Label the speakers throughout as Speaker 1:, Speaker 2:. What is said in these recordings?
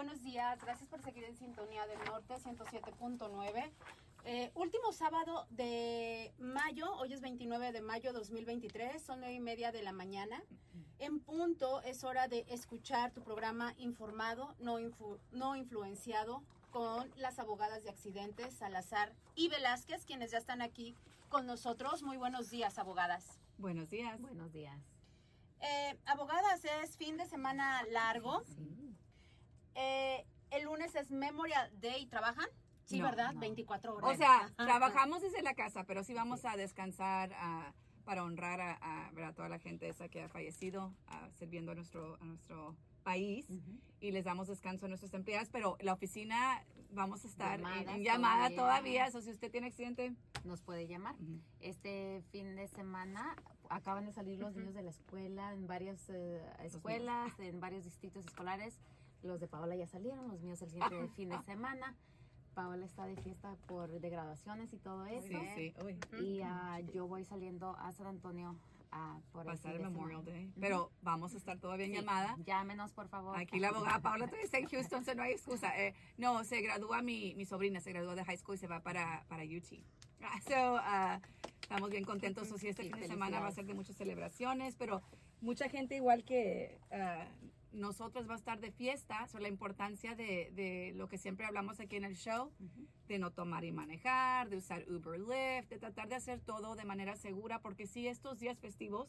Speaker 1: buenos días. Gracias por seguir en sintonía del norte 107.9. Eh, último sábado de mayo, hoy es 29 de mayo 2023, son nueve y media de la mañana. En punto es hora de escuchar tu programa informado, no, no influenciado, con las abogadas de accidentes Salazar y Velázquez, quienes ya están aquí con nosotros. Muy buenos días, abogadas.
Speaker 2: Buenos días.
Speaker 3: Buenos días.
Speaker 1: Eh, abogadas, es fin de semana largo. Sí. Eh, el lunes es Memorial Day. ¿Trabajan? Sí, ¿verdad? 24 horas.
Speaker 2: O sea, trabajamos desde la casa, pero sí vamos a descansar para honrar a, toda la gente esa que ha fallecido sirviendo a nuestro, a nuestro país y les damos descanso a nuestros empleados, pero la oficina vamos a estar en, llamada todavía. Eso si usted tiene accidente,
Speaker 3: nos puede llamar. Este fin de semana acaban de salir los niños de la escuela en varias eh, escuelas, en varios distritos escolares. Los de Paola ya salieron, los míos el siguiente fin de semana. Paola está de fiesta por de graduaciones y todo eso. Sí, sí. Y uh, yo voy saliendo a San Antonio a por
Speaker 2: pasar el Memorial Day. Pero vamos a estar todavía en llamada.
Speaker 3: Llámenos, por favor.
Speaker 2: Aquí la abogada Paola todavía está en Houston, no hay excusa. Eh, no, se gradúa mi, mi sobrina, se graduó de high school y se va para, para UT. Ah, so, uh, estamos bien contentos. Sí, este fin de semana va a ser de muchas celebraciones, pero mucha gente igual que uh, nosotros va a estar de fiesta, sobre la importancia de, de, lo que siempre hablamos aquí en el show, de no tomar y manejar, de usar Uber Lyft, de tratar de hacer todo de manera segura, porque si estos días festivos,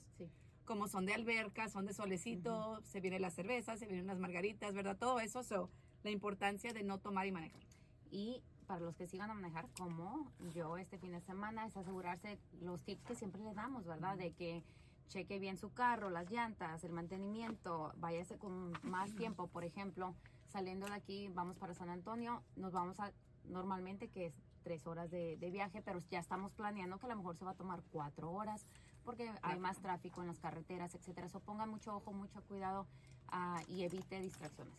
Speaker 2: como son de alberca, son de solecito, se viene la cerveza, se vienen las margaritas, ¿verdad? Todo eso, so, la importancia de no tomar y manejar.
Speaker 3: Y para los que sigan a manejar como yo este fin de semana, es asegurarse los tips que siempre le damos, ¿verdad? De que cheque bien su carro, las llantas, el mantenimiento, váyase con más tiempo, por ejemplo, saliendo de aquí, vamos para San Antonio, nos vamos a normalmente que es tres horas de, viaje, pero ya estamos planeando que a lo mejor se va a tomar cuatro horas porque hay más tráfico en las carreteras, etcétera. Eso ponga mucho ojo, mucho cuidado ah, y evite distracciones.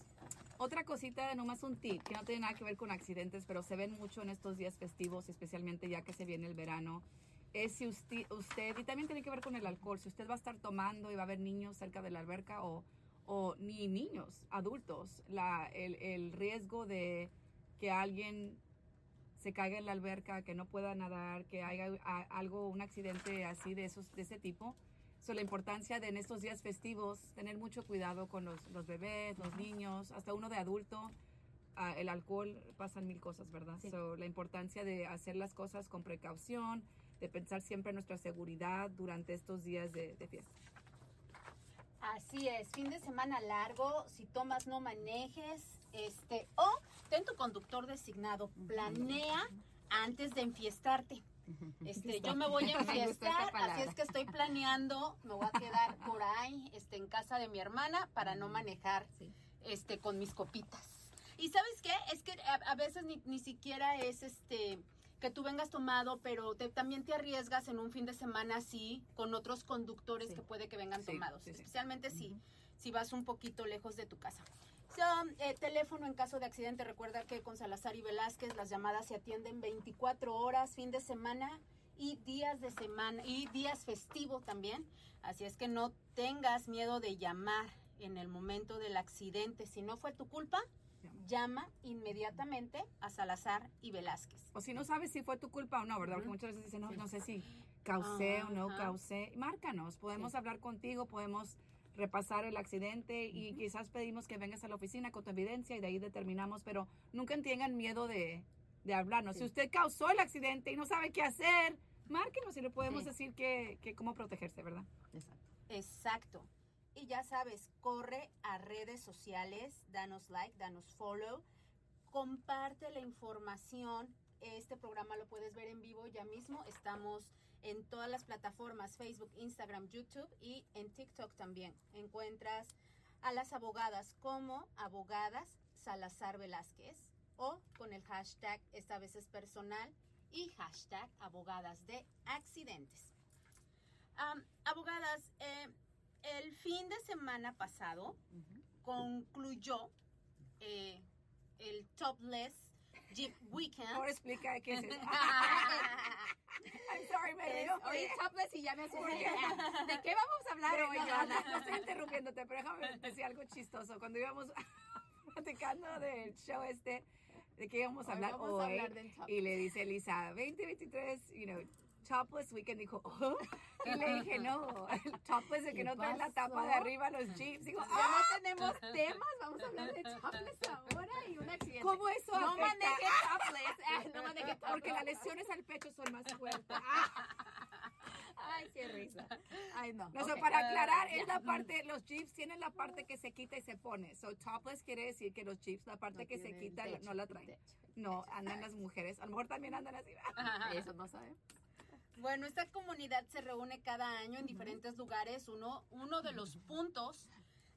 Speaker 2: Otra cosita, nomás un tip, que no tiene nada que ver con accidentes, pero se ven mucho en estos días festivos, especialmente ya que se viene el verano es si usted, usted, y también tiene que ver con el alcohol, si usted va a estar tomando y va a haber niños cerca de la alberca o, o ni niños, adultos, la, el, el riesgo de que alguien se caiga en la alberca, que no pueda nadar, que haya algo, un accidente así de, esos, de ese tipo. So, la importancia de en estos días festivos tener mucho cuidado con los, los bebés, los niños, hasta uno de adulto. Ah, el alcohol pasan mil cosas, ¿verdad? So, la importancia de hacer las cosas con precaución, de pensar siempre en nuestra seguridad durante estos días de, fiesta.
Speaker 1: Así es, fin de semana largo, si tomas no manejes, este, o ten tu conductor designado, planea antes de enfiestarte. Este, yo me voy a enfiestar, así es que estoy planeando, me voy a quedar por ahí, este, en casa de mi hermana para no manejar, este, con mis copitas. Y sabes qué, es que a, veces ni, ni siquiera es, este, que tú vengas tomado, pero también te arriesgas en un fin de semana así con otros conductores que puede que vengan tomados, especialmente si, si vas un poquito lejos de tu casa. Eh, teléfono en caso de accidente, recuerda que con Salazar y Velázquez las llamadas se atienden 24 horas, fin de semana y días de semana y días festivos también. Así es que no tengas miedo de llamar en el momento del accidente. Si no fue tu culpa, llama inmediatamente a Salazar y Velázquez.
Speaker 2: O si no sabes si fue tu culpa o no, ¿verdad? Porque muchas veces dicen, no, no sé si causé o no causé. Márcanos, podemos hablar contigo, podemos repasar el accidente y quizás pedimos que vengas a la oficina con tu evidencia y de ahí determinamos, pero nunca tengan miedo de, de hablarnos. Si usted causó el accidente y no sabe qué hacer, márquenos y le podemos decir que, que cómo protegerse, ¿verdad?
Speaker 1: Exacto. Exacto. Y ya sabes, corre a redes sociales, danos like, danos follow, comparte la información. Este programa lo puedes ver en vivo ya mismo. Estamos en todas las plataformas, Facebook, Instagram, YouTube y en TikTok también. Encuentras a las abogadas como abogadas Salazar Velázquez o con el hashtag, esta vez es personal, y hashtag abogadas de accidentes. abogadas, eh, el fin de semana pasado concluyó eh, el Topless Jeep Weekend.
Speaker 2: Ahora explica qué es eso. I'm sorry, me
Speaker 1: Oye, topless y ya me asusté.
Speaker 2: ¿De qué vamos a hablar hoy, no, no, estoy interrumpiéndote, pero déjame decir algo chistoso. Cuando íbamos platicando del show este, de que íbamos a
Speaker 3: Hoy
Speaker 2: hablar
Speaker 3: vamos a
Speaker 2: hoy.
Speaker 3: hablar del topless.
Speaker 2: y le dice Elisa, 2023, you know, topless weekend. Dijo, "Oh". Y le dije, no, el topless de que
Speaker 3: ¿Qué
Speaker 2: no traen la tapa de arriba los jeeps. Digo,
Speaker 3: Ya
Speaker 2: "Ah,
Speaker 3: no tenemos temas, vamos a hablar de topless ahora y un accidente.
Speaker 2: ¿cómo eso
Speaker 3: No
Speaker 2: afecta?
Speaker 3: maneje topless, ah, no maneje topless.
Speaker 2: Porque las lesiones al pecho son más fuertes. Ah.
Speaker 3: Ay, qué risa. Ay, no.
Speaker 2: No, so,
Speaker 3: ok.
Speaker 2: para aclarar,
Speaker 3: Ya.
Speaker 2: es la parte, los jeeps tienen la parte que se quita y se pone. So, topless quiere decir que los jeeps, la parte
Speaker 3: No
Speaker 2: que se quita,
Speaker 3: techo,
Speaker 2: no la traen.
Speaker 3: techo.
Speaker 2: No, andan las mujeres. A lo mejor también andan así.
Speaker 3: Eso no sabemos.
Speaker 1: Bueno, esta comunidad se reúne cada año en diferentes lugares. Uno, uno de los puntos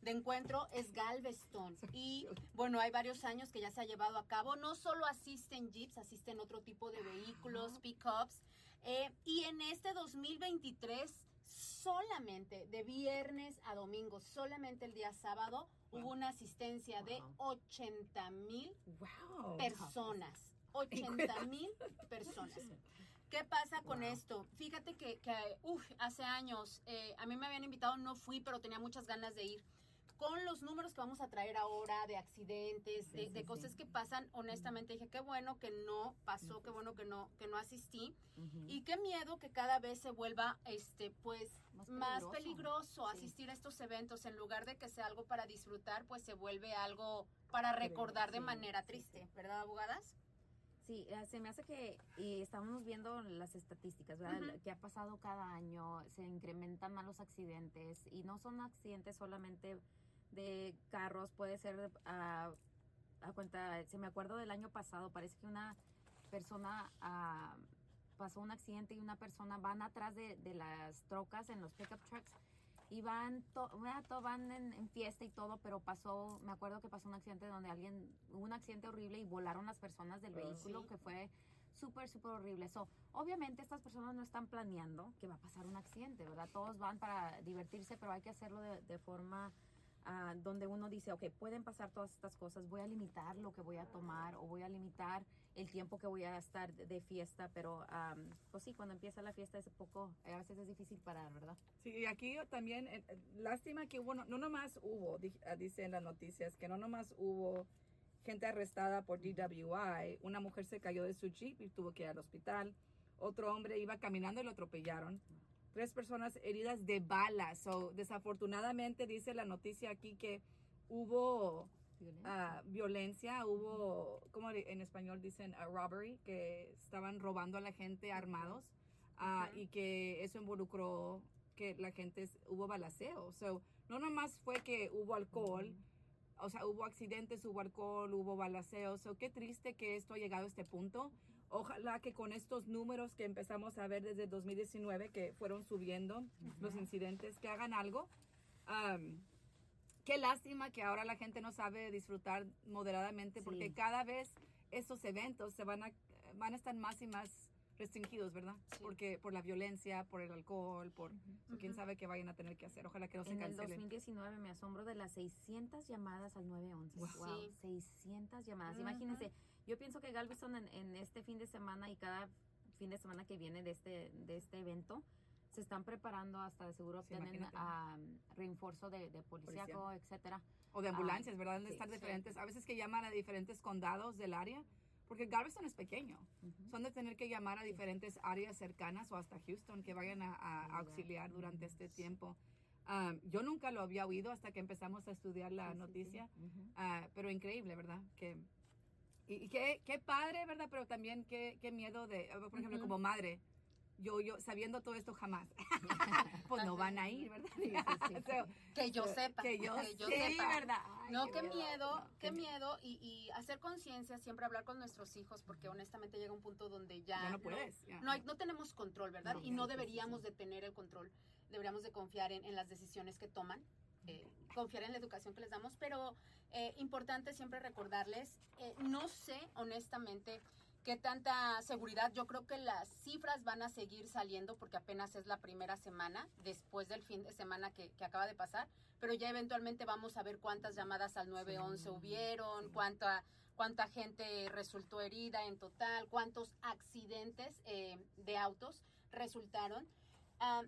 Speaker 1: de encuentro es Galveston. Y bueno, hay varios años que ya se ha llevado a cabo. No solo asisten jeeps, asisten otro tipo de vehículos, pickups. Eh, y en este 2023, solamente de viernes a domingo, solamente el día sábado, hubo una asistencia de 80 mil
Speaker 2: Wow.
Speaker 1: personas. 80 mil personas. ¿Qué pasa con esto? Fíjate que, que, uf, hace años eh, a mí me habían invitado, no fui, pero tenía muchas ganas de ir. Con los números que vamos a traer ahora de accidentes, de,
Speaker 3: Sí,
Speaker 1: de
Speaker 3: sí,
Speaker 1: cosas
Speaker 3: sí.
Speaker 1: que pasan, honestamente dije, qué bueno que no pasó, qué bueno que no, que no asistí. Y qué miedo que cada vez se vuelva, este, pues,
Speaker 3: Más
Speaker 1: más
Speaker 3: peligroso.
Speaker 1: peligroso,
Speaker 3: Sí.
Speaker 1: asistir a estos eventos. En lugar de que sea algo para disfrutar, pues se vuelve algo para recordar de manera triste, ¿verdad, abogadas?
Speaker 3: Sí, eh, se me hace que y estábamos viendo las estadísticas, ¿verdad? Que ha pasado cada año, se incrementan más los accidentes y no son accidentes solamente de carros, puede ser a, a cuenta, se me acuerdo del año pasado, parece que una persona ah, pasó un accidente y una persona van atrás de, de las trocas en los pickup trucks y van, to- to- van en, en fiesta y todo, pero pasó, me acuerdo que pasó un accidente donde alguien, hubo un accidente horrible y volaron las personas del vehículo,
Speaker 1: Sí.
Speaker 3: que fue súper, súper horrible. So, obviamente estas personas no están planeando que va a pasar un accidente, ¿verdad? Todos van para divertirse, pero hay que hacerlo de, de forma ah, donde uno dice, ok, pueden pasar todas estas cosas, voy a limitar lo que voy a tomar o voy a limitar el tiempo que voy a estar de, fiesta, pero am, pues sí, cuando empieza la fiesta es poco, a veces es difícil parar, ¿verdad?
Speaker 2: Sí, y aquí también, eh, eh, lástima que hubo, no, no nomás hubo, ah, dice en las noticias, que no nomás hubo gente arrestada por DWI, una mujer se cayó de su jeep y tuvo que ir al hospital, otro hombre iba caminando y lo atropellaron, tres personas heridas de balas, so, desafortunadamente dice la noticia aquí que hubo ah, violencia, hubo, como en español dicen, robbery, que estaban robando a la gente armados ah,
Speaker 1: Ujú.
Speaker 2: y que eso involucró que la gente, hubo balaceo. So, no nomás fue que hubo alcohol, o sea, hubo accidentes, hubo alcohol, hubo balaceo. So, qué triste que esto ha llegado a este punto. Ojalá que con estos números que empezamos a ver desde 2019, que fueron subiendo los incidentes, que hagan algo. Am, qué lástima que ahora la gente no sabe disfrutar moderadamente,
Speaker 3: Sí.
Speaker 2: porque cada vez estos eventos se van a, van a estar más y más restringidos, ¿verdad?
Speaker 1: Sí.
Speaker 2: Porque por la violencia, por el alcohol, por so, quién sabe qué vayan a tener que hacer. Ojalá que no se
Speaker 3: En el
Speaker 2: cancelen.
Speaker 3: 2019 me asombro de las 600 llamadas al 911.
Speaker 2: Wow.
Speaker 3: Wow,
Speaker 1: Sí.
Speaker 3: 600 llamadas.
Speaker 1: Ujú.
Speaker 3: Imagínense, yo pienso que Galveston en, en este fin de semana y cada fin de semana que viene de este, de este evento, se están preparando hasta de seguro
Speaker 2: Sí,
Speaker 3: obtienen ah, reinforzo de, de policíaco, etcétera.
Speaker 2: O de ambulancias, ¿verdad? De
Speaker 3: sí,
Speaker 2: estar
Speaker 3: sí.
Speaker 2: diferentes. A veces que llaman a diferentes condados del área, porque Galveston es pequeño.
Speaker 3: Ujú.
Speaker 2: Son de tener que llamar a diferentes áreas cercanas o hasta Houston que vayan a, a auxiliar durante este tiempo. Um, yo nunca lo había oído hasta que empezamos a estudiar la
Speaker 3: Sí, sí, sí.
Speaker 2: noticia,
Speaker 3: Ujú.
Speaker 2: Ah, pero increíble, ¿verdad? Que, y, y qué, qué padre, ¿verdad? Pero también qué, qué miedo de, por ejemplo,
Speaker 1: Ujú.
Speaker 2: como madre, yo, yo sabiendo todo esto jamás, pues no van a ir, ¿verdad?
Speaker 3: sí.
Speaker 2: So,
Speaker 1: Que yo
Speaker 2: so,
Speaker 1: sepa.
Speaker 2: Que yo,
Speaker 1: que yo
Speaker 2: sí,
Speaker 1: sepa.
Speaker 2: ¿verdad? Ay,
Speaker 1: No, qué
Speaker 2: miedo.
Speaker 1: miedo,
Speaker 2: No,
Speaker 1: qué miedo y, y hacer conciencia, siempre hablar con nuestros hijos, porque honestamente llega un punto donde ya,
Speaker 2: Ya no puedes. ya.
Speaker 1: no, hay- no tenemos control, ¿verdad?
Speaker 3: No,
Speaker 1: y no
Speaker 3: sí, sí,
Speaker 1: deberíamos
Speaker 3: sí.
Speaker 1: de tener el control, deberíamos de confiar en, en las decisiones que toman, eh, confiar en la educación que les damos, pero eh, importante siempre recordarles, eh, no sé honestamente qué tanta seguridad, yo creo que las cifras van a seguir saliendo porque apenas es la primera semana, después del fin de semana que, que acaba de pasar, pero ya eventualmente vamos a ver cuántas llamadas al 911
Speaker 3: Sí,
Speaker 1: hubieron,
Speaker 3: sí.
Speaker 1: cuánta cuánta gente resultó herida en total, cuántos accidentes eh, de autos resultaron. Ah,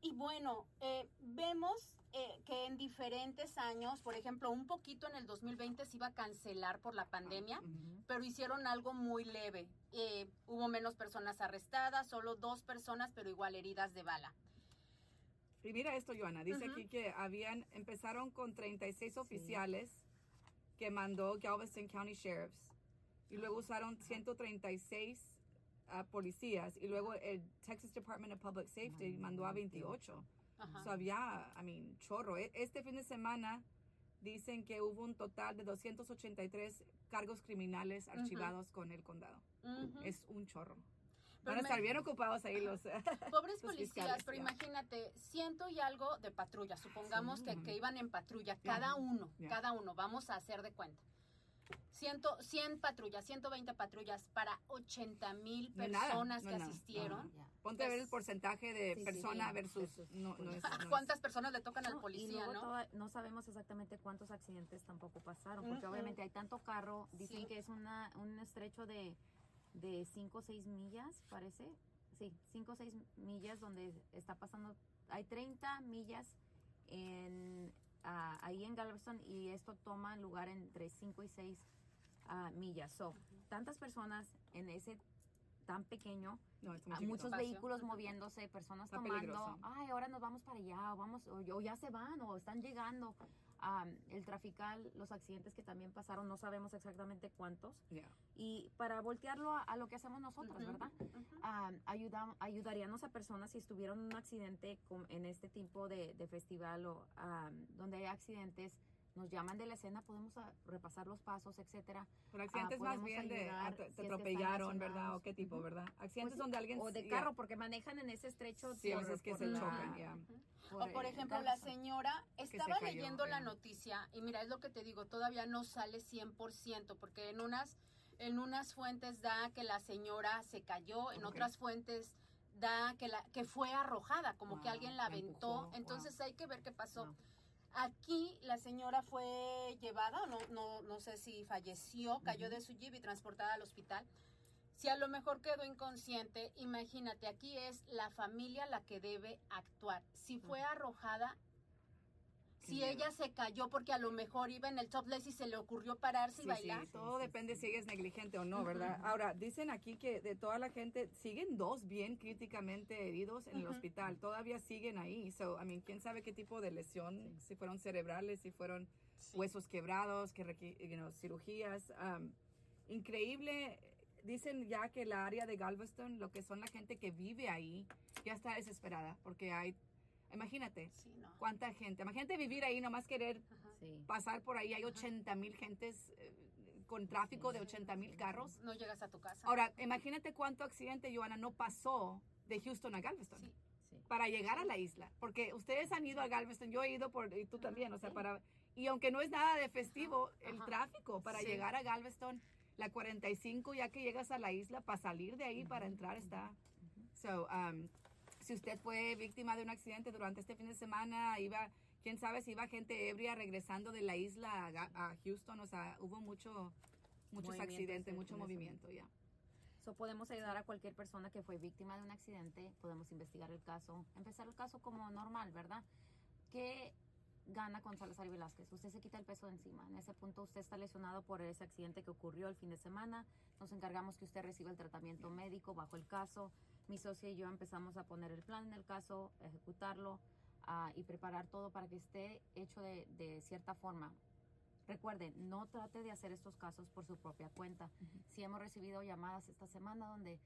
Speaker 1: y bueno, eh, vemos eh, que en diferentes años, por ejemplo, un poquito en el 2020 se iba a cancelar por la pandemia,
Speaker 2: Ujú.
Speaker 1: pero hicieron algo muy leve. Eh, hubo menos personas arrestadas, solo dos personas, pero igual heridas de bala.
Speaker 2: Y mira esto, Joana, dice aquí que habían, empezaron con 36 oficiales que mandó Galveston County Sheriffs y luego usaron 136 ah, policías y luego el Texas Department of Public Safety mandó a 28.
Speaker 1: Ajá.
Speaker 2: So había, I mean, chorro. E- Este fin de semana dicen que hubo un total de 283 cargos criminales archivados con el condado.
Speaker 1: Ujú.
Speaker 2: Es un chorro.
Speaker 1: Pero
Speaker 2: Van a estar bien ocupados ahí los...
Speaker 1: Pobres
Speaker 2: los
Speaker 1: policías, pero
Speaker 2: ya.
Speaker 1: imagínate, ciento y algo de patrulla, supongamos
Speaker 2: Sí.
Speaker 1: que, que iban en patrulla, cada uno, cada uno, vamos a hacer de cuenta. Ciento, 100 patrullas, 120 patrullas para 80 mil
Speaker 2: No es nada,
Speaker 1: personas
Speaker 2: no
Speaker 1: que asistieron.
Speaker 2: Ponte a ver el
Speaker 1: Pues-
Speaker 2: porcentaje de
Speaker 3: Sí,
Speaker 2: persona
Speaker 3: sí,
Speaker 2: versus...
Speaker 3: versus
Speaker 2: No, no es, no es-
Speaker 1: ¿Cuántas personas le tocan al
Speaker 3: No, y
Speaker 1: policía,
Speaker 3: luego
Speaker 1: no?
Speaker 3: toda- no sabemos exactamente cuántos accidentes tampoco pasaron, porque obviamente hay tanto carro, dicen
Speaker 1: Sí.
Speaker 3: que es una, un estrecho de, de 5 o 6 millas, parece. Sí, 5 o 6 millas donde está pasando, hay 30 millas en, ah, ahí en Galveston y esto toma lugar entre 5 y 6 millas. So, tantas personas en ese tan pequeño
Speaker 2: no, está muy
Speaker 3: a
Speaker 2: chiquito.
Speaker 3: muchos
Speaker 1: Espacio.
Speaker 3: vehículos moviéndose, personas
Speaker 2: Está
Speaker 3: tomando,
Speaker 2: peligroso.
Speaker 3: ay, ahora nos vamos para allá, o vamos, o, o ya se van, o están llegando. Am, el trafical, los accidentes que también pasaron, no sabemos exactamente cuántos. Y para voltearlo a, a lo que hacemos nosotros,
Speaker 1: Ujú,
Speaker 3: ¿verdad?
Speaker 1: ujú.
Speaker 3: Am, ayuda- ayudaríamos a personas si estuvieron en un accidente con- en este tipo de, de festival o am, donde hay accidentes, nos llaman de la escena, podemos ah, repasar los pasos, etcétera.
Speaker 2: Pero accidentes más
Speaker 3: podemos
Speaker 2: bien de
Speaker 3: ayudar
Speaker 2: ah, te,
Speaker 3: si es
Speaker 2: te
Speaker 3: que
Speaker 2: atropellaron, ¿verdad? ¿O qué tipo, verdad? Accidentes
Speaker 3: Pues,
Speaker 2: donde alguien...
Speaker 3: o de carro, porque manejan en ese estrecho.
Speaker 2: Sí, a
Speaker 3: por-
Speaker 2: veces que
Speaker 3: por
Speaker 2: se
Speaker 3: la-
Speaker 2: chocan, ya.
Speaker 1: O por ejemplo, la señora
Speaker 2: se
Speaker 1: estaba
Speaker 2: cayó,
Speaker 1: leyendo la noticia y mira, es lo que te digo, todavía no sale 100% porque en unas en unas fuentes da que la señora se cayó, en otras fuentes da que la que fue arrojada, como que alguien la aventó.
Speaker 2: empujó,
Speaker 1: Entonces hay que ver qué pasó. Aquí la señora fue llevada, no, no, no sé si falleció, cayó de su jeep y transportada al hospital. Si a lo mejor quedó inconsciente, imagínate, aquí es la familia la que debe actuar. Si fue arrojada, si
Speaker 2: miedo.
Speaker 1: ella se cayó porque a lo mejor iba en el topless y se le ocurrió pararse y
Speaker 2: Sí,
Speaker 1: bailar.
Speaker 2: sí, todo
Speaker 3: Sí, sí,
Speaker 2: depende
Speaker 3: sí.
Speaker 2: si ella es negligente o no, ¿verdad? Ahora, dicen aquí que de toda la gente, siguen dos bien críticamente heridos en el hospital, todavía siguen ahí. So, I mean, quién sabe qué tipo de lesión, si fueron cerebrales, si fueron
Speaker 1: Sí.
Speaker 2: huesos quebrados, que you know, cirugías. um, increíble. Dicen ya que la área de Galveston, lo que son la gente que vive ahí, ya está desesperada porque hay, imagínate,
Speaker 1: Sí, no.
Speaker 2: cuánta gente, imagínate vivir ahí, nomás querer.
Speaker 3: Sí.
Speaker 2: pasar por ahí, hay 80 mil gentes eh, con tráfico de 80 mil carros.
Speaker 1: No llegas a tu casa.
Speaker 2: Ahora, imagínate cuánto accidente, Joana, no pasó de Houston a Galveston
Speaker 1: Sí.
Speaker 3: Sí.
Speaker 2: para llegar a la isla, porque ustedes han ido a Galveston, yo he ido por, y tú también, o sea,
Speaker 3: Sí.
Speaker 2: para, y aunque no es nada de festivo, el
Speaker 1: Ajá.
Speaker 2: tráfico para
Speaker 1: Sí.
Speaker 2: llegar a Galveston, la 45, ya que llegas a la isla, para salir de ahí, para entrar está. So, um, si usted fue víctima de un accidente durante este fin de semana, iba, quién sabe si iba gente ebria regresando de la isla a, Houston, o sea, hubo mucho, muchos accidentes, mucho movimiento, ya.
Speaker 3: So, podemos ayudar a cualquier persona que fue víctima de un accidente, podemos investigar el caso, empezar el caso como normal, ¿verdad? ¿Qué gana con Salazar y Velázquez? Usted se quita el peso de encima. En ese punto usted está lesionado por ese accidente que ocurrió el fin de semana. Nos encargamos que usted reciba el tratamiento médico bajo el caso. Mi socia y yo empezamos a poner el plan en el caso, ejecutarlo y preparar todo para que esté hecho de, de cierta forma. Recuerden, no trate de hacer estos casos por su propia cuenta. Si hemos recibido llamadas esta semana donde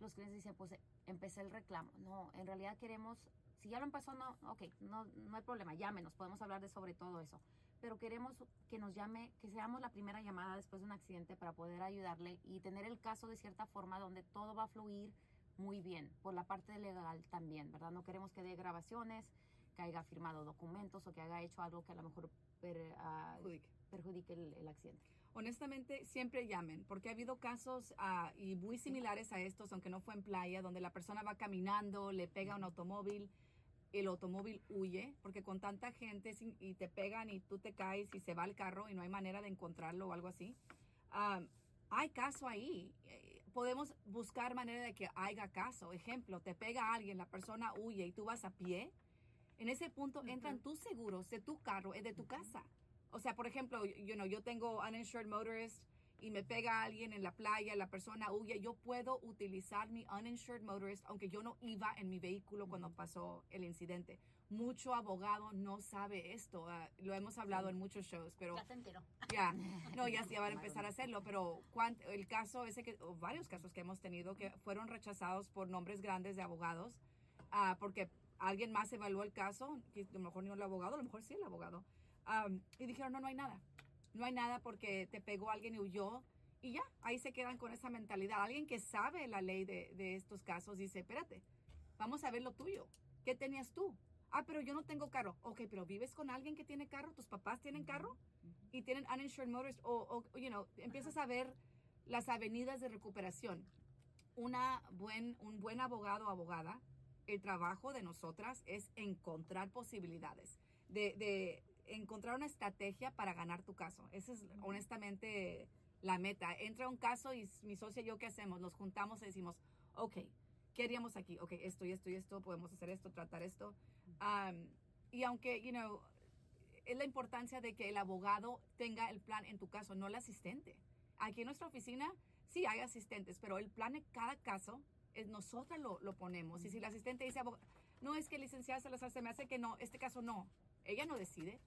Speaker 3: los clientes dicen, pues empecé el reclamo. No, en realidad queremos, si ya lo empezó, no, ok, no, no hay problema, llámenos, podemos hablar de sobre todo eso. Pero queremos que nos llame, que seamos la primera llamada después de un accidente para poder ayudarle y tener el caso de cierta forma donde todo va a fluir muy bien, por la parte legal también, ¿verdad? No queremos que dé grabaciones, que haya firmado documentos o que haya hecho algo que a lo mejor per-
Speaker 2: Judique.
Speaker 3: perjudique el, el accidente.
Speaker 2: Honestamente, siempre llamen, porque ha habido casos ah, y muy similares a estos, aunque no fue en playa, donde la persona va caminando, le pega un automóvil, el automóvil huye, porque con tanta gente y te pegan y tú te caes y se va el carro y no hay manera de encontrarlo o algo así. Ah, hay caso ahí. Eh, Podemos buscar manera de que haya caso. Ejemplo, te pega alguien, la persona huye y tú vas a pie. En ese punto entran tus seguros de tu carro y de tu casa. O sea, por ejemplo, you know, yo tengo uninsured motorist y me pega alguien en la playa, la persona huye, yo puedo utilizar mi uninsured motorist aunque yo no iba en mi vehículo cuando pasó el incidente. Mucho abogado no sabe esto. ah, lo hemos hablado en muchos shows, pero
Speaker 1: Ya te entero.
Speaker 2: ya, no, ya, ya van a empezar a hacerlo, pero el caso ese que, o varios casos que hemos tenido que fueron rechazados por nombres grandes de abogados, ah, porque alguien más evaluó el caso, que a lo mejor no el abogado, a lo mejor sí el abogado, am, y dijeron, no, no hay nada, no hay nada porque te pegó alguien y huyó, y ya, ahí se quedan con esa mentalidad. Alguien que sabe la ley de, de estos casos dice, espérate, vamos a ver lo tuyo, ¿qué tenías tú? Ah, pero yo no tengo carro. Ok, pero vives con alguien que tiene carro, tus papás tienen carro y tienen uninsured motorist o, o, you know, empiezas a ver las avenidas de recuperación. Una buen, un buen abogado o abogada, el trabajo de nosotras es encontrar posibilidades, de, de encontrar una estrategia para ganar tu caso. Esa es honestamente la meta. Entra un caso y mi socia y yo, ¿qué hacemos? Nos juntamos y decimos, ok, ¿qué haríamos aquí? Ok, esto y esto y esto, podemos hacer esto, tratar esto. Um, y aunque, you know, es la importancia de que el abogado tenga el plan en tu caso, no el asistente. Aquí en nuestra oficina sí hay asistentes, pero el plan en cada caso es nosotras lo, lo ponemos. Y si el asistente dice, "Abog- no es que licenciada Salazar se me hace que no, este caso no, ella no decide,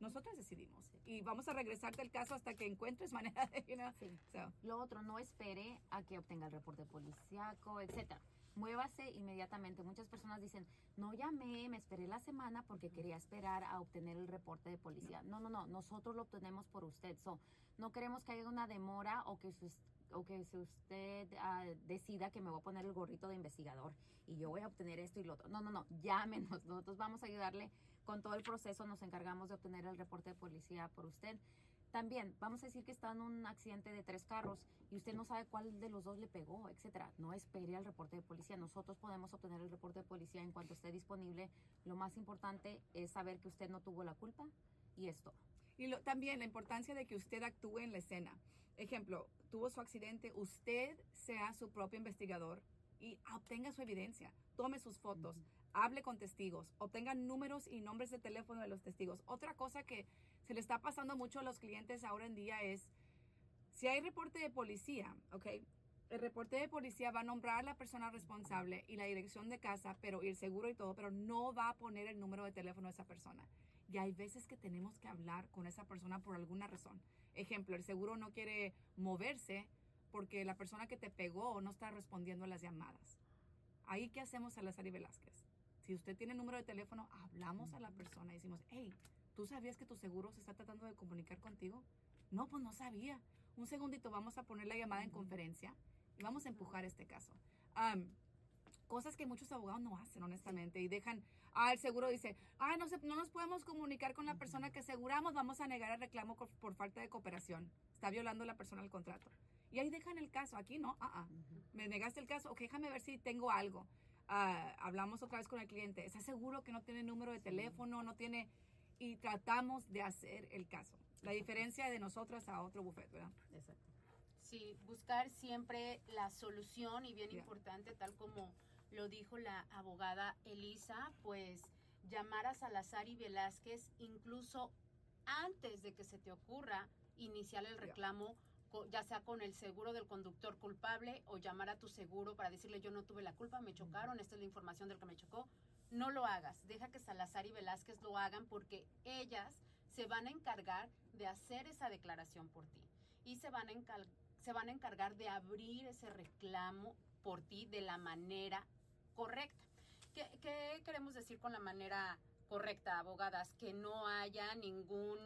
Speaker 2: nosotras decidimos. Y vamos a regresarte el caso hasta que encuentres manera de, you know,
Speaker 3: Sí.
Speaker 2: so,
Speaker 3: Lo otro, no espere a que obtenga el reporte policíaco, etcétera. Muévase inmediatamente. Muchas personas dicen, no llamé, me esperé la semana porque quería esperar a obtener el reporte de policía. No, no, no, nosotros lo obtenemos por usted. So, no queremos que haya una demora o que, sus- o que si usted ah, decida que me voy a poner el gorrito de investigador y yo voy a obtener esto y lo otro. No, no, no, llámenos. Nosotros vamos a ayudarle con todo el proceso. Nos encargamos de obtener el reporte de policía por usted. También, vamos a decir que está en un accidente de tres carros y usted no sabe cuál de los dos le pegó, etcétera. No espere al reporte de policía. Nosotros podemos obtener el reporte de policía en cuanto esté disponible. Lo más importante es saber que usted no tuvo la culpa y esto.
Speaker 2: Y lo- también la importancia de que usted actúe en la escena. Ejemplo, tuvo su accidente, usted sea su propio investigador y obtenga su evidencia. Tome sus fotos, hable con testigos, obtenga números y nombres de teléfono de los testigos. Otra cosa que se le está pasando mucho a los clientes ahora en día es, si hay reporte de policía, ¿ok? El reporte de policía va a nombrar a la persona responsable y la dirección de casa, pero y el seguro y todo, pero no va a poner el número de teléfono de esa persona. Y hay veces que tenemos que hablar con esa persona por alguna razón. Ejemplo, el seguro no quiere moverse porque la persona que te pegó no está respondiendo a las llamadas. Ahí, ¿qué hacemos, Salazar y Velázquez? Si usted tiene número de teléfono, hablamos a la persona y decimos, hey, ¿tú sabías que tu seguro se está tratando de comunicar contigo? No, pues no sabía. Un segundito, vamos a poner la llamada en conferencia y vamos a empujar este caso. Am, cosas que muchos abogados no hacen, honestamente, y dejan, ah, el seguro dice, ah, no, se, no nos podemos comunicar con la persona que aseguramos, vamos a negar el reclamo por, por falta de cooperación. Está violando la persona el contrato. Y ahí dejan el caso, aquí no, ah, ah. Me negaste el caso, ok, déjame ver si tengo algo. Ah, hablamos otra vez con el cliente, ¿estás seguro que no tiene número de teléfono, no tiene... Y tratamos de hacer el caso. La diferencia de nosotras a otro buffet, ¿verdad?
Speaker 3: Exacto.
Speaker 1: Sí, buscar siempre la solución y bien importante, tal como lo dijo la abogada Elisa, pues llamar a Salazar y Velázquez incluso antes de que se te ocurra iniciar el reclamo, ya sea con el seguro del conductor culpable o llamar a tu seguro para decirle yo no tuve la culpa, me chocaron, esta es la información del que me chocó. No lo hagas, deja que Salazar y Velázquez lo hagan porque ellas se van a encargar de hacer esa declaración por ti y se van a, encal- se van a encargar de abrir ese reclamo por ti de la manera correcta. ¿Qué, qué queremos decir con la manera correcta, abogadas? Que no haya ningún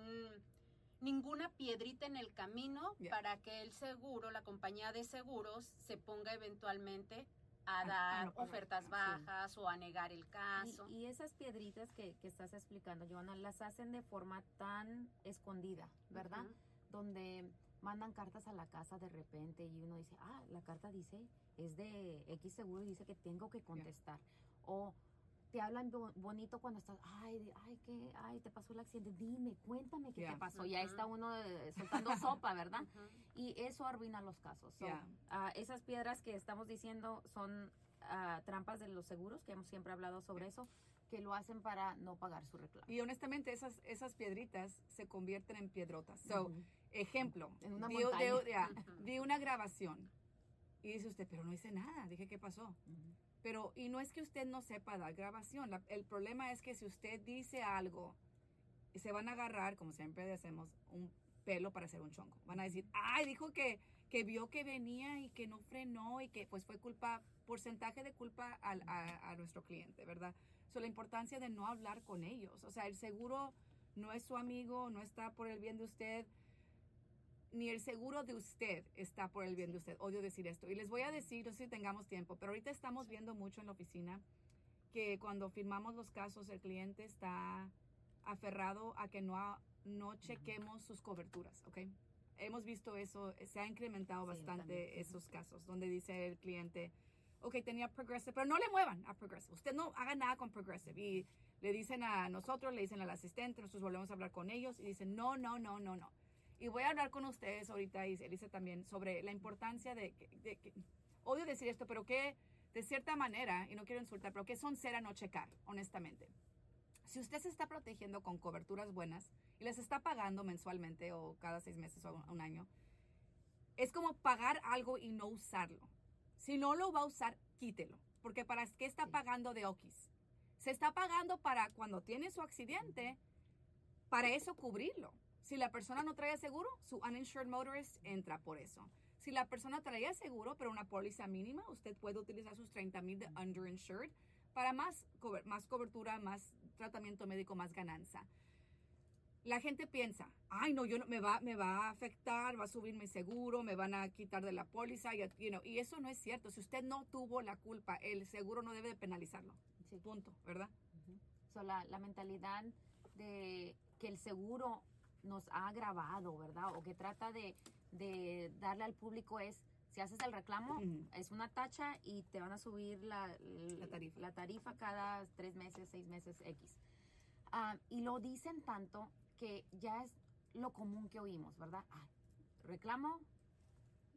Speaker 1: ninguna piedrita en el camino para que el seguro, la compañía de seguros, se ponga eventualmente a
Speaker 2: A- a
Speaker 1: dar
Speaker 2: no pagar.
Speaker 1: ofertas
Speaker 2: Sí.
Speaker 1: bajas o a negar el caso.
Speaker 3: Y, y esas piedritas que, que estás explicando, Joana, las hacen de forma tan escondida, ¿verdad? Donde mandan cartas a la casa de repente y uno dice, ah, la carta dice, es de X seguro y dice que tengo que contestar. O te hablan bo- bonito cuando estás, ay, de- ay, ¿qué? Ay, te pasó el accidente, dime, cuéntame qué
Speaker 2: Ya.
Speaker 3: te pasó. Y ahí
Speaker 1: Ujú.
Speaker 3: está uno eh, soltando sopa, ¿verdad? Y eso arruina los casos. So,
Speaker 2: Ya.
Speaker 3: ah, esas piedras que estamos diciendo son ah, trampas de los seguros, que hemos siempre hablado sobre eso. que lo hacen para no pagar su reclamo.
Speaker 2: Y honestamente, esas, esas piedritas se convierten en piedrotas. So, ejemplo,
Speaker 3: En una
Speaker 2: vi, de- ya, vi una grabación y dice usted, pero no hice nada. Dije, ¿qué pasó? Pero, y no es que usted no sepa dar grabación. La- el problema es que si usted dice algo, se van a agarrar, como siempre hacemos, un pelo para hacer un chongo. Van a decir, ay, dijo que, que vio que venía y que no frenó y que pues fue culpa, porcentaje de culpa al- a, a nuestro cliente, ¿verdad? So, la importancia de no hablar con ellos. O sea, el seguro no es su amigo, no está por el bien de usted, ni el seguro de usted está por el bien de usted. Odio decir esto. Y les voy a decir, no sé si tengamos tiempo, pero ahorita estamos viendo mucho en la oficina que cuando firmamos los casos el cliente está aferrado a que no, no chequemos sus coberturas, ¿ok? Hemos visto eso, se ha incrementado
Speaker 3: Sí,
Speaker 2: bastante esos casos, donde dice el cliente, ok, tenía Progressive, pero no le muevan a Progressive. Usted no haga nada con Progressive. Y le dicen a nosotros, le dicen al asistente, nosotros volvemos a hablar con ellos y dicen, no, no, no, no, no. Y voy a hablar con ustedes ahorita, y Elisa también, sobre la importancia de, de que, odio decir esto, pero que de cierta manera, y no quiero insultar, pero que son ser a no checar, honestamente. Si usted se está protegiendo con coberturas buenas y les está pagando mensualmente o cada seis meses o un año, es como pagar algo y no usarlo. Si no lo va a usar, quítelo. Porque ¿para qué está pagando de Okis? Se está pagando para cuando tiene su accidente, para eso cubrirlo. Si la persona no trae seguro, su uninsured motorist entra por eso. Si la persona traía seguro, pero una póliza mínima, usted puede utilizar sus 30 mil de underinsured para más, más cobertura, más tratamiento médico, más ganancia. La gente piensa, ay no, yo no, me va, me va a afectar, va a subir mi seguro, me van a quitar de la póliza, y, you know, y eso no es cierto. Si usted no tuvo la culpa, el seguro no debe de penalizarlo.
Speaker 3: Sí.
Speaker 2: Punto, ¿verdad?
Speaker 3: So, la, la mentalidad de que el seguro nos ha agravado, ¿verdad? O que trata de, de darle al público es, si haces el reclamo, es una tacha y te van a subir la,
Speaker 2: La tarifa.
Speaker 3: la tarifa cada tres meses, seis meses, X. Ah, y lo dicen tanto que ya es lo común que oímos, ¿verdad? Ay, reclamo,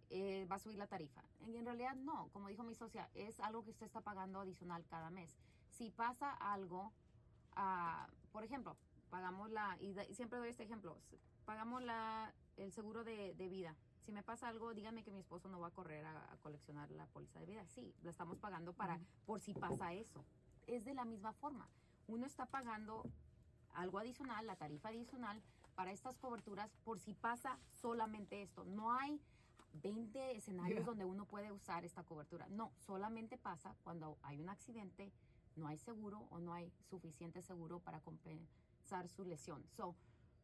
Speaker 3: eh, va a subir la tarifa. Y en realidad no, como dijo mi socia, es algo que usted está pagando adicional cada mes. Si pasa algo, ah, por ejemplo, pagamos la, y, da- y siempre doy este ejemplo, pagamos la, el seguro de, de vida. Si me pasa algo, dígame que mi esposo no va a correr a, a coleccionar la póliza de vida. Sí, la estamos pagando para, por si pasa eso. Es de la misma forma. Uno está pagando algo adicional, la tarifa adicional, para estas coberturas por si pasa solamente esto. No hay 20 escenarios
Speaker 2: Yeah.
Speaker 3: donde uno puede usar esta cobertura. No, solamente pasa cuando hay un accidente, no hay seguro o no hay suficiente seguro para compensar su lesión. So,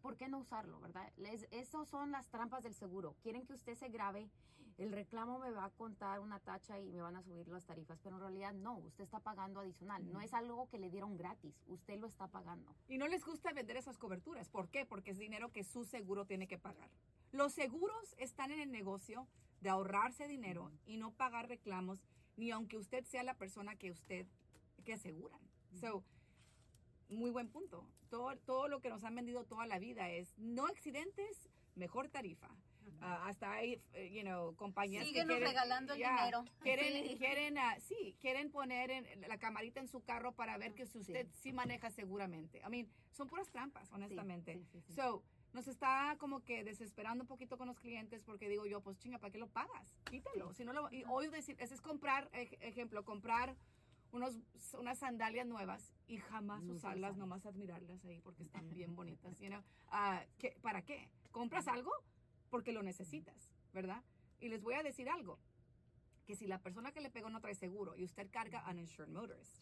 Speaker 3: ¿por qué no usarlo, verdad? Les, esos son las trampas del seguro. Quieren que usted se grabe, el reclamo me va a contar una tacha y me van a subir las tarifas, pero en realidad no, usted está pagando adicional. No es algo que le dieron gratis, usted lo está pagando.
Speaker 2: Y no les gusta vender esas coberturas. ¿Por qué? Porque es dinero que su seguro tiene que pagar. Los seguros están en el negocio de ahorrarse dinero y no pagar reclamos, ni aunque usted sea la persona que usted que aseguran. So, muy buen punto. Todo, todo lo que nos han vendido toda la vida es no accidentes, mejor tarifa. Ah, hasta hay, eh, you know, compañías
Speaker 1: Síguenos
Speaker 2: que quieren,
Speaker 1: regalando el
Speaker 2: ya,
Speaker 1: dinero.
Speaker 2: Quieren,
Speaker 3: Sí.
Speaker 2: quieren, ah, sí, quieren poner en la camarita en su carro para ver que si
Speaker 3: Sí.
Speaker 2: usted sí, maneja seguramente. I mean, son puras trampas, honestamente.
Speaker 3: Sí, sí, sí, sí.
Speaker 2: So, nos está como que desesperando un poquito con los clientes porque digo yo, pues chinga, ¿para qué lo pagas? Quítalo. Si no lo, y hoy decir, ese es comprar, ej- ejemplo, comprar unos, unas sandalias nuevas y jamás
Speaker 3: No
Speaker 2: usarlas, nomás admirarlas ahí porque están bien bonitas. You know? Ah, ¿qué- ¿Para qué? ¿Compras algo? Porque lo necesitas, ¿verdad? Y les voy a decir algo, que si la persona que le pegó no trae seguro y usted carga uninsured motorist,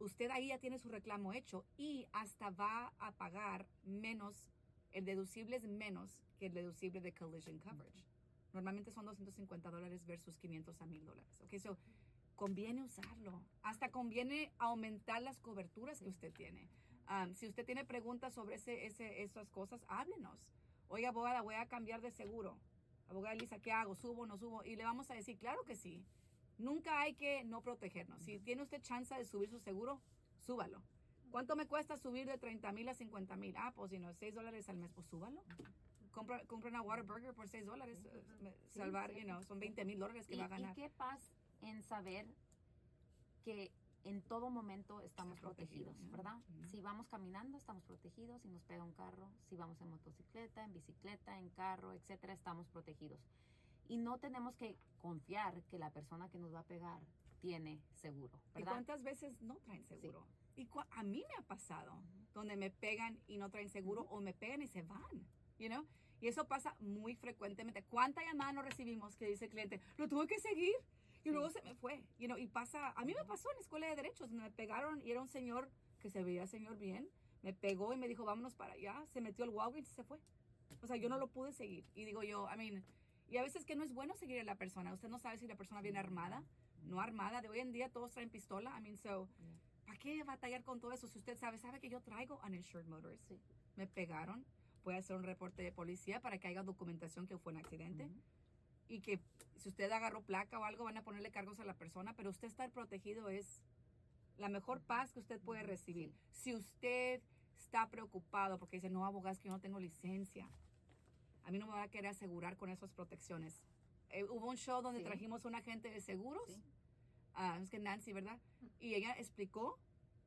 Speaker 2: usted ahí ya tiene su reclamo hecho y hasta va a pagar menos, el deducible es menos que el deducible de collision coverage. Normalmente son 250 dólares versus 500 a 1000 dólares. Ok, so conviene usarlo. Hasta conviene aumentar las coberturas que usted tiene. Um, si usted tiene preguntas sobre ese, ese, esas cosas, háblenos. Oye, abogada, voy a cambiar de seguro. Abogada Elisa, ¿qué hago? ¿Subo o no subo? Y le vamos a decir, claro que sí. Nunca hay que no protegernos. Si tiene usted chance de subir su seguro, súbalo. ¿Cuánto me cuesta subir de 30 mil a 50 mil? Ah, pues si no, 6 dólares al mes, pues súbalo. Compra, compra una Waterburger por 6 dólares. eh, salvar,
Speaker 3: sí.
Speaker 2: you know, son 20 mil dólares que
Speaker 3: ¿Y,
Speaker 2: va a
Speaker 3: y
Speaker 2: ganar.
Speaker 3: qué pasa en saber que en todo momento estamos
Speaker 2: protegido,
Speaker 3: protegidos,
Speaker 2: ¿no?
Speaker 3: ¿verdad? Si vamos caminando, estamos protegidos. Si nos pega un carro, si vamos en motocicleta, en bicicleta, en carro, etcétera, estamos protegidos. Y no tenemos que confiar que la persona que nos va a pegar tiene seguro,
Speaker 2: ¿Y
Speaker 3: ¿verdad?
Speaker 2: cuántas veces no traen seguro? Y cua- a mí me ha pasado, donde me pegan y no traen seguro o me pegan y se van, you know? Y eso pasa muy frecuentemente. ¿Cuánta llamada no recibimos que dice el cliente, lo tuve que seguir y luego se me fue, you know? Y pasa, a mí me pasó en la escuela de derechos, me pegaron y era un señor que se veía señor bien, me pegó y me dijo, vámonos para allá, se metió al Walgreens y se fue. O sea, yo no lo pude seguir. Y digo yo, I mean, y a veces que no es bueno seguir a la persona. Usted no sabe si la persona viene armada, no armada. De hoy en día todos traen pistola. I mean, so, ¿para qué batallar con todo eso? Si usted sabe, sabe que yo traigo uninsured motorist.
Speaker 3: Sí.
Speaker 2: Me pegaron. Puede hacer un reporte de policía para que haya documentación que fue un accidente.
Speaker 3: Ujú.
Speaker 2: Y que si usted agarró placa o algo, van a ponerle cargos a la persona. Pero usted estar protegido es la mejor paz que usted puede recibir. Si usted está preocupado porque dice, no, abogado, es que yo no tengo licencia. A mí no me va a querer asegurar con esas protecciones. Eh, hubo un show donde
Speaker 3: Sí.
Speaker 2: trajimos un agente de seguros,
Speaker 3: Sí.
Speaker 2: ah, es que Nancy, ¿verdad? Y ella explicó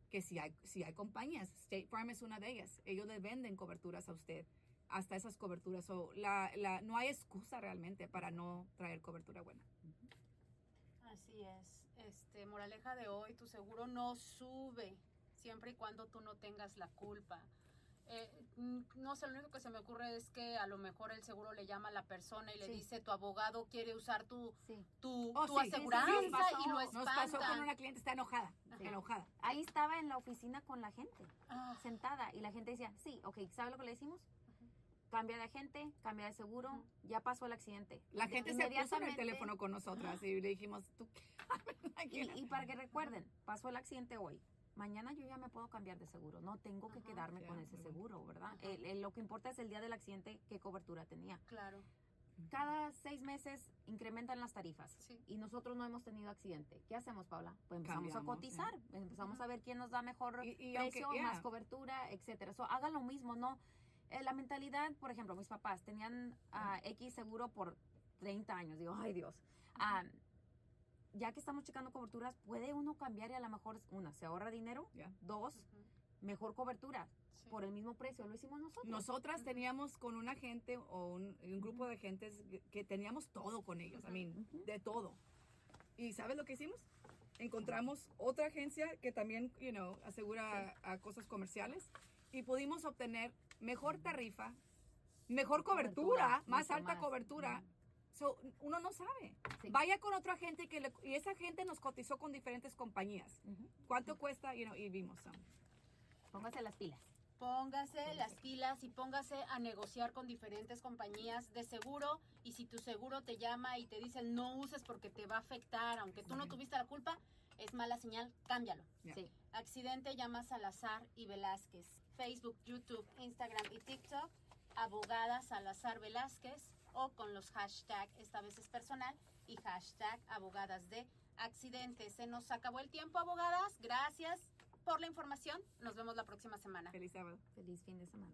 Speaker 2: que si hay, si hay compañías, State Farm es una de ellas, ellos le venden coberturas a usted, hasta esas coberturas. So, la, la, no hay excusa realmente para no traer cobertura buena.
Speaker 1: Así es. Este, moraleja de hoy, tu seguro no sube siempre y cuando tú no tengas la culpa. Eh, mm, no sé, lo único que se me ocurre es que a lo mejor el seguro le llama a la persona y le
Speaker 3: Sí.
Speaker 1: dice tu abogado quiere usar tu,
Speaker 3: Sí.
Speaker 1: tu,
Speaker 2: Oh,
Speaker 1: tu
Speaker 2: sí, sí, sí,
Speaker 1: aseguranza
Speaker 3: pasó.
Speaker 1: y lo
Speaker 2: Nos pasó con una cliente, está enojada,
Speaker 3: Sí.
Speaker 2: enojada.
Speaker 3: Ahí estaba en la oficina con la gente.
Speaker 1: Ah,
Speaker 3: sentada y la gente decía, sí, ok, ¿sabe lo que le decimos? Cambia de agente, cambia de seguro,
Speaker 1: Ujú.
Speaker 3: ya pasó el accidente.
Speaker 2: La gente se puso en el teléfono con nosotras y le dijimos, tú,
Speaker 3: Y, y para que recuerden, pasó el accidente hoy. Mañana yo ya me puedo cambiar de seguro. No tengo que quedarme con ese seguro, ¿verdad? El- el- lo que importa es el día del accidente, qué cobertura tenía.
Speaker 1: claro.
Speaker 3: Cada seis meses incrementan las tarifas.
Speaker 1: Sí.
Speaker 3: Y nosotros no hemos tenido accidente. ¿Qué hacemos, Paula? Pues empezamos
Speaker 2: Cambiamos,
Speaker 3: a cotizar. Empezamos a ver quién nos da mejor
Speaker 2: Y- y
Speaker 3: precio,
Speaker 2: aunque-
Speaker 3: más
Speaker 2: yeah.
Speaker 3: cobertura, etcétera. So, hagan lo mismo, ¿no? Eh, la mentalidad, por ejemplo, mis papás tenían ah, X seguro por 30 años. Digo, ay Dios. Ah, ya que estamos checando coberturas, puede uno cambiar y a lo mejor, una, se ahorra dinero.
Speaker 2: Ya.
Speaker 3: Dos,
Speaker 1: Ujú,
Speaker 3: mejor cobertura
Speaker 1: sí.
Speaker 3: por el mismo precio. Lo hicimos nosotros.
Speaker 2: Nosotras teníamos con un agente o un, un grupo de agentes que, teníamos todo con ellos, I mean,
Speaker 3: Ujú.
Speaker 2: de todo. ¿Y sabes lo que hicimos? Encontramos otra agencia que también, you know, asegura a cosas comerciales y pudimos obtener mejor tarifa, mejor cobertura,
Speaker 3: Cobertura,
Speaker 2: más alta
Speaker 3: más.
Speaker 2: cobertura. So, uno no sabe.
Speaker 3: Sí.
Speaker 2: Vaya con otro agente que le- y esa gente nos cotizó con diferentes compañías. ¿Cuánto cuesta? You know, y vimos. so.
Speaker 3: Póngase las pilas.
Speaker 1: Póngase las pilas y póngase a negociar con diferentes compañías de seguro y si tu seguro te llama y te dicen no uses porque te va a afectar, aunque tú no tuviste la culpa, es mala señal, cámbialo.
Speaker 3: Sí.
Speaker 1: Accidente llama Salazar y Velázquez. Facebook, YouTube, Instagram y TikTok, abogada Salazar Velázquez o con los hashtag, esta vez es personal, y hashtag abogadas de accidentes. Se nos acabó el tiempo, abogadas. Gracias por la información. Nos vemos la próxima semana.
Speaker 2: Feliz sábado.
Speaker 3: Feliz fin de semana.